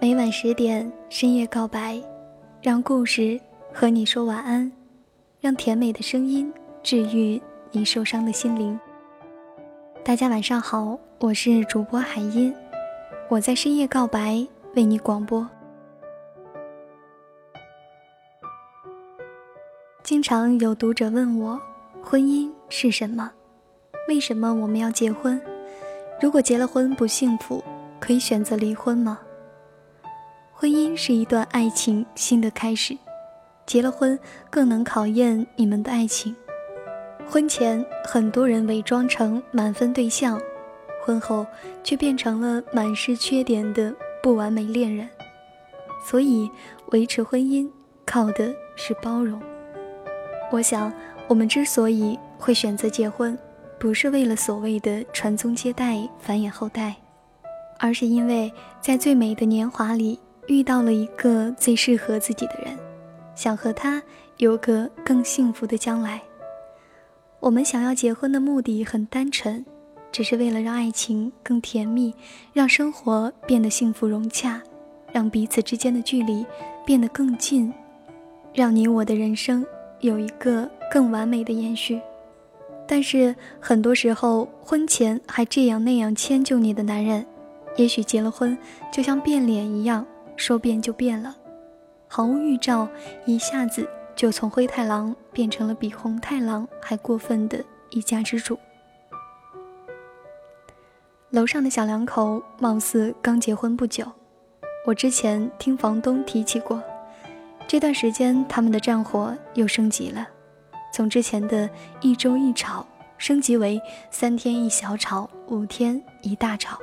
每晚十点，深夜告白，让故事和你说晚安，让甜美的声音治愈你受伤的心灵。大家晚上好，我是主播海音，我在深夜告白为你广播。经常有读者问我，婚姻是什么？为什么我们要结婚？如果结了婚不幸福，可以选择离婚吗？婚姻是一段爱情新的开始，结了婚更能考验你们的爱情。婚前很多人伪装成满分对象，婚后却变成了满是缺点的不完美恋人。所以维持婚姻靠的是包容。我想，我们之所以会选择结婚，不是为了所谓的传宗接代、繁衍后代，而是因为在最美的年华里。遇到了一个最适合自己的人，想和他有个更幸福的将来。我们想要结婚的目的很单纯，只是为了让爱情更甜蜜，让生活变得幸福融洽，让彼此之间的距离变得更近，让你我的人生有一个更完美的延续。但是很多时候，婚前还这样那样迁就你的男人，也许结了婚就像变脸一样。说变就变了，毫无预兆，一下子就从灰太狼变成了比红太狼还过分的一家之主。楼上的小两口貌似刚结婚不久，我之前听房东提起过，这段时间他们的战火又升级了，从之前的一周一吵升级为三天一小吵，五天一大吵。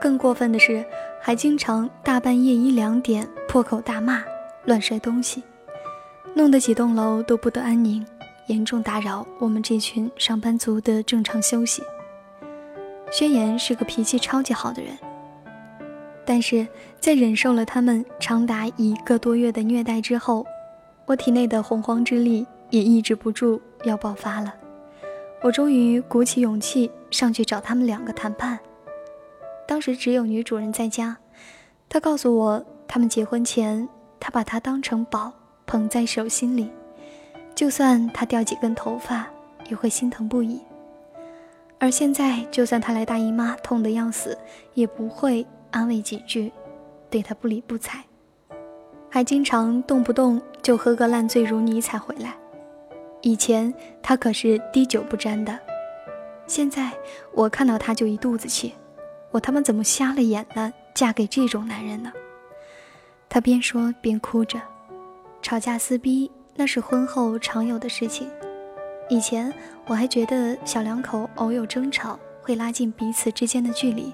更过分的是，还经常大半夜一两点破口大骂、乱摔东西，弄得几栋楼都不得安宁，严重打扰我们这群上班族的正常休息。宣言是个脾气超级好的人，但是在忍受了他们长达一个多月的虐待之后，我体内的洪荒之力也抑制不住要爆发了。我终于鼓起勇气上去找他们两个谈判。当时只有女主人在家，她告诉我，他们结婚前，他把她当成宝，捧在手心里，就算她掉几根头发，也会心疼不已。而现在，就算她来大姨妈，痛得要死，也不会安慰几句，对她不理不睬，还经常动不动就喝个烂醉如泥才回来。以前她可是滴酒不沾的，现在我看到她就一肚子气。我他妈怎么瞎了眼了？嫁给这种男人呢？他边说边哭着。吵架撕逼那是婚后常有的事情。以前我还觉得小两口偶有争吵会拉近彼此之间的距离，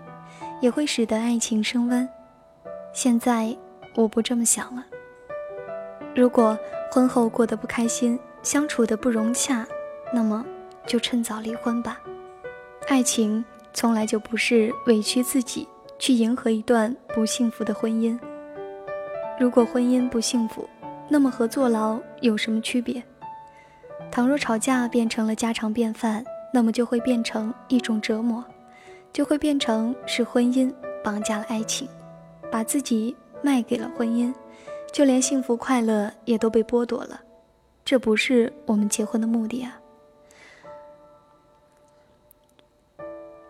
也会使得爱情升温。现在我不这么想了。如果婚后过得不开心，相处的不融洽，那么就趁早离婚吧。爱情。从来就不是委屈自己去迎合一段不幸福的婚姻。如果婚姻不幸福，那么和坐牢有什么区别？倘若吵架变成了家常便饭，那么就会变成一种折磨，就会变成是婚姻绑架了爱情，把自己卖给了婚姻，就连幸福快乐也都被剥夺了。这不是我们结婚的目的啊！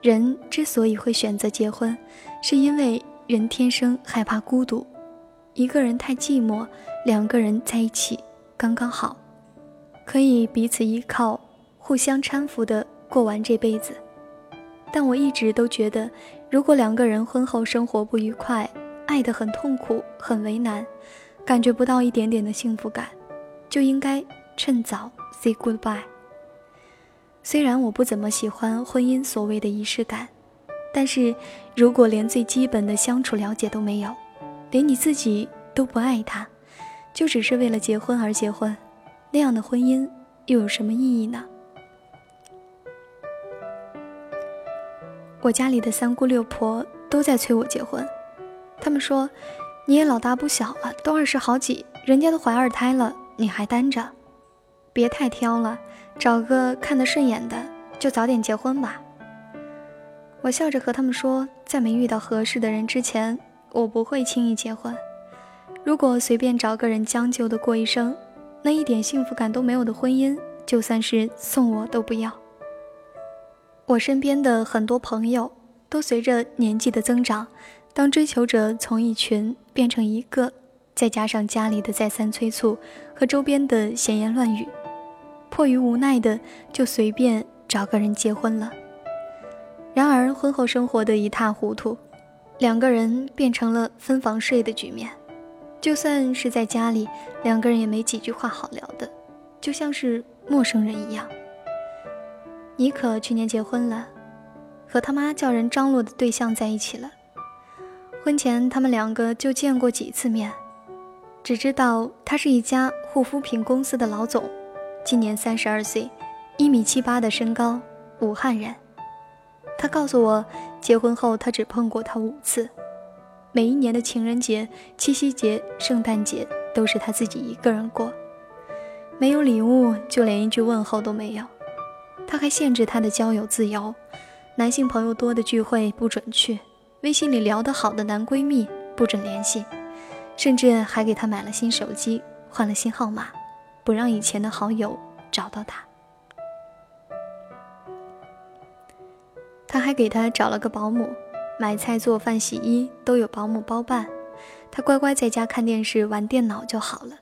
人之所以会选择结婚，是因为人天生害怕孤独，一个人太寂寞，两个人在一起刚刚好，可以彼此依靠，互相搀扶的过完这辈子。但我一直都觉得，如果两个人婚后生活不愉快，爱得很痛苦、很为难，感觉不到一点点的幸福感，就应该趁早 say goodbye。虽然我不怎么喜欢婚姻所谓的仪式感，但是如果连最基本的相处了解都没有，连你自己都不爱他，就只是为了结婚而结婚，那样的婚姻又有什么意义呢？我家里的三姑六婆都在催我结婚，他们说：“你也老大不小了，都二十好几，人家都怀二胎了，你还单着，别太挑了。”找个看得顺眼的，就早点结婚吧。我笑着和他们说，在没遇到合适的人之前，我不会轻易结婚。如果随便找个人将就的过一生，那一点幸福感都没有的婚姻，就算是送我都不要。我身边的很多朋友都随着年纪的增长，当追求者从一群变成一个，再加上家里的再三催促和周边的闲言乱语，迫于无奈的就随便找个人结婚了。然而婚后生活的一塌糊涂，两个人变成了分房睡的局面。就算是在家里，两个人也没几句话好聊的，就像是陌生人一样。妮可去年结婚了，和他妈叫人张罗的对象在一起了。婚前他们两个就见过几次面，只知道他是一家护肤品公司的老总，今年三十二岁，一米七八的身高，武汉人。他告诉我，结婚后他只碰过他五次。每一年的情人节、七夕节、圣诞节都是他自己一个人过，没有礼物，就连一句问候都没有。他还限制他的交友自由，男性朋友多的聚会不准去，微信里聊得好的男闺蜜不准联系，甚至还给他买了新手机，换了新号码，不让以前的好友找到他。他还给他找了个保姆。买菜、做饭、洗衣都有保姆包办，他乖乖在家看电视、玩电脑就好了。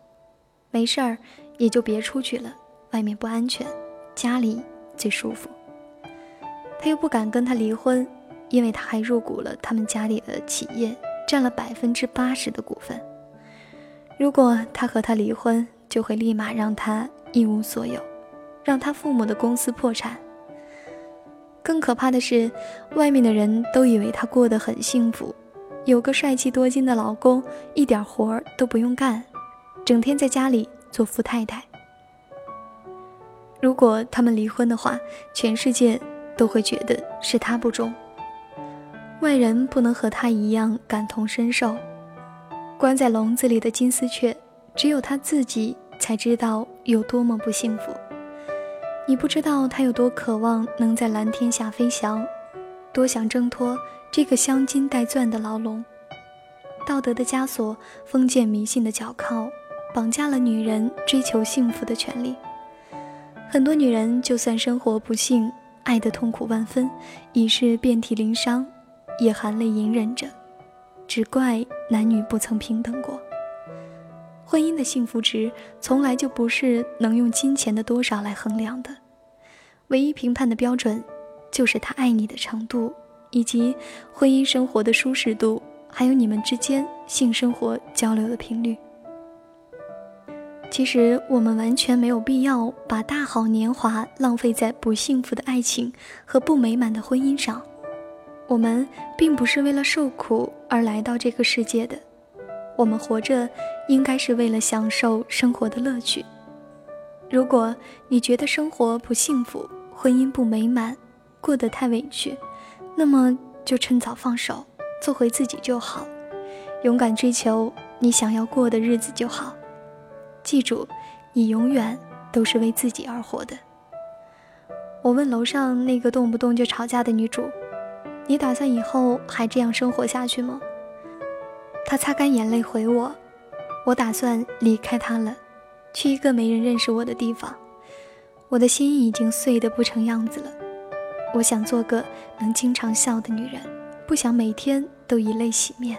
没事儿也就别出去了，外面不安全，家里最舒服。他又不敢跟他离婚，因为他还入股了他们家里的企业，占了百分之八十的股份。如果他和他离婚，就会立马让他一无所有，让他父母的公司破产。更可怕的是，外面的人都以为她过得很幸福，有个帅气多金的老公，一点活儿都不用干，整天在家里做富太太。如果他们离婚的话，全世界都会觉得是他不忠，外人不能和他一样感同身受。关在笼子里的金丝雀，只有他自己才知道有多么不幸福。你不知道他有多渴望能在蓝天下飞翔，多想挣脱这个镶金带钻的牢笼。道德的枷锁、封建迷信的脚铐，绑架了女人追求幸福的权利。很多女人就算生活不幸，爱得痛苦万分，已是遍体鳞伤，也含泪隐忍着，只怪男女不曾平等过。婚姻的幸福值从来就不是能用金钱的多少来衡量的，唯一评判的标准就是他爱你的程度，以及婚姻生活的舒适度，还有你们之间性生活交流的频率。其实我们完全没有必要把大好年华浪费在不幸福的爱情和不美满的婚姻上。我们并不是为了受苦而来到这个世界的。我们活着，应该是为了享受生活的乐趣。如果你觉得生活不幸福，婚姻不美满，过得太委屈，那么就趁早放手，做回自己就好，勇敢追求你想要过的日子就好。记住，你永远都是为自己而活的。我问楼上那个动不动就吵架的女主：“你打算以后还这样生活下去吗？”他擦干眼泪回我：“我打算离开他了，去一个没人认识我的地方。我的心已经碎得不成样子了。我想做个能经常笑的女人，不想每天都以泪洗面。”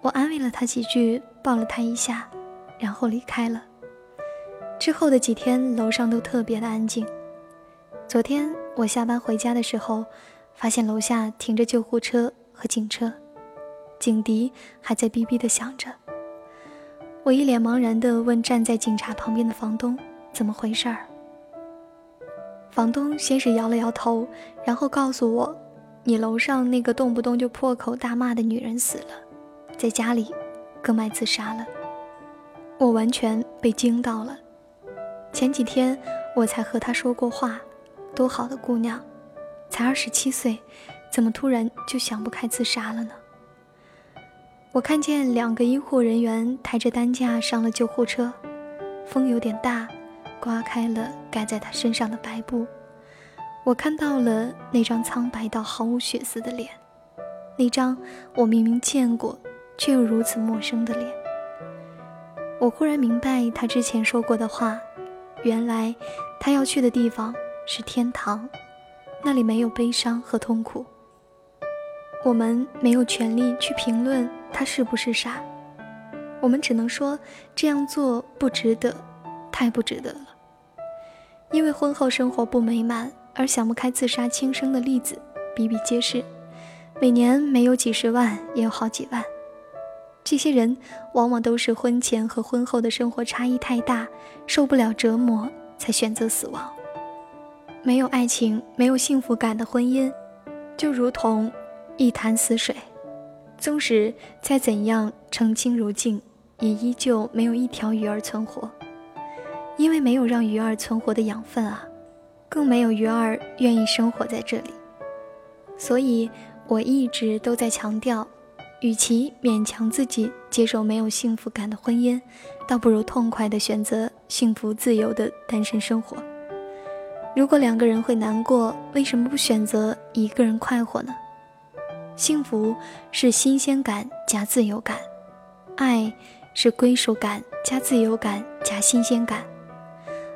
我安慰了他几句，抱了他一下，然后离开了。之后的几天，楼上都特别的安静。昨天我下班回家的时候，发现楼下停着救护车和警车。警笛还在哔哔地响着，我一脸茫然地问站在警察旁边的房东：“怎么回事儿？”房东先是摇了摇头，然后告诉我：“你楼上那个动不动就破口大骂的女人死了，在家里割脉自杀了。”我完全被惊到了。前几天我才和她说过话，多好的姑娘，才二十七岁，怎么突然就想不开自杀了呢？我看见两个医护人员抬着担架上了救护车，风有点大，刮开了盖在他身上的白布。我看到了那张苍白到毫无血丝的脸，那张我明明见过却又如此陌生的脸。我忽然明白他之前说过的话，原来他要去的地方是天堂，那里没有悲伤和痛苦。我们没有权利去评论他是不是傻，我们只能说这样做不值得，太不值得了。因为婚后生活不美满而想不开自杀轻生的例子比比皆是，每年没有几十万也有好几万。这些人往往都是婚前和婚后的生活差异太大，受不了折磨才选择死亡。没有爱情、没有幸福感的婚姻，就如同一潭死水，纵使再怎样澄清如镜，也依旧没有一条鱼儿存活。因为没有让鱼儿存活的养分啊，更没有鱼儿愿意生活在这里。所以我一直都在强调。与其勉强自己接受没有幸福感的婚姻，倒不如痛快地选择幸福自由的单身生活。如果两个人会难过，为什么不选择一个人快活呢？幸福是新鲜感加自由感，爱是归属感加自由感加新鲜感，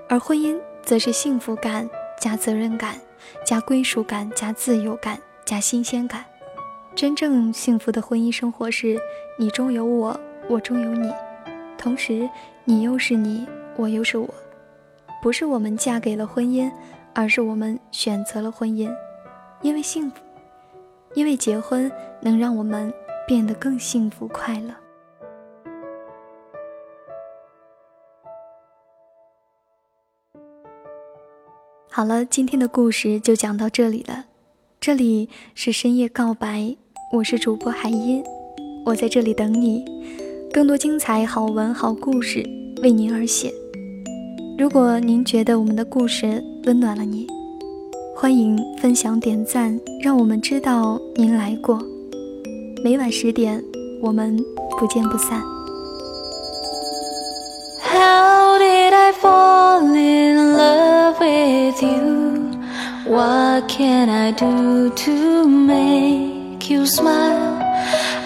而婚姻则是幸福感加责任感加归属感加自由感加新鲜感。真正幸福的婚姻生活是，你中有我，我中有你，同时你又是你，我又是我。不是我们嫁给了婚姻，而是我们选择了婚姻，因为幸福，因为结婚能让我们变得更幸福快乐。好了，今天的故事就讲到这里了。这里是深夜告白。我是主播海音，我在这里等你。更多精彩好文好故事为您而写。如果您觉得我们的故事温暖了你，欢迎分享点赞，让我们知道您来过。每晚十点，我们不见不散。How did I fall in love with you? What can I do to make you smile.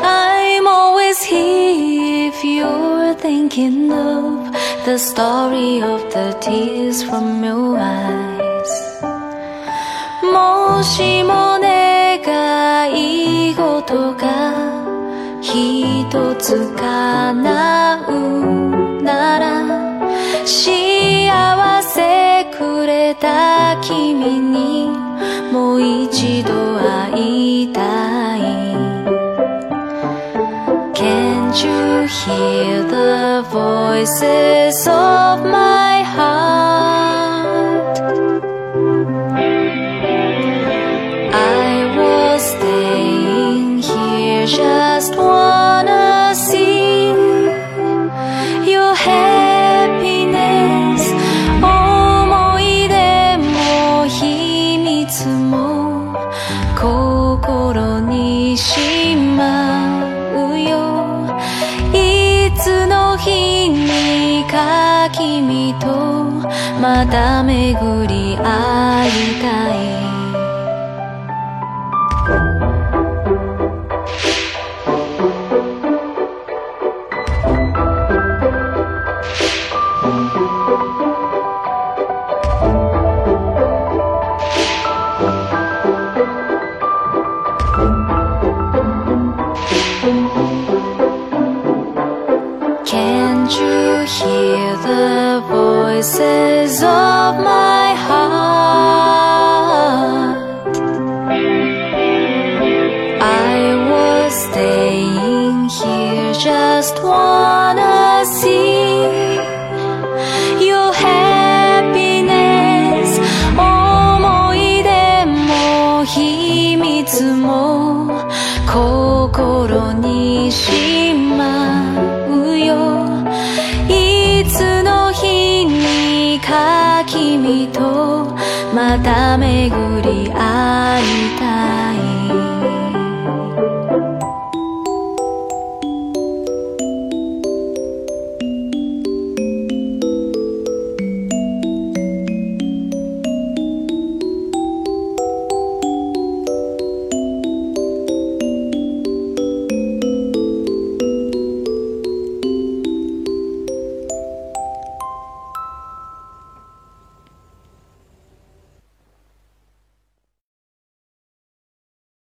I'm always here if you're thinking of the story of the tears from your eyes. もしも願い事が一つ叶うなら幸せくれた君にもう一度会いたい Can't you hear the voices of my heart? first one.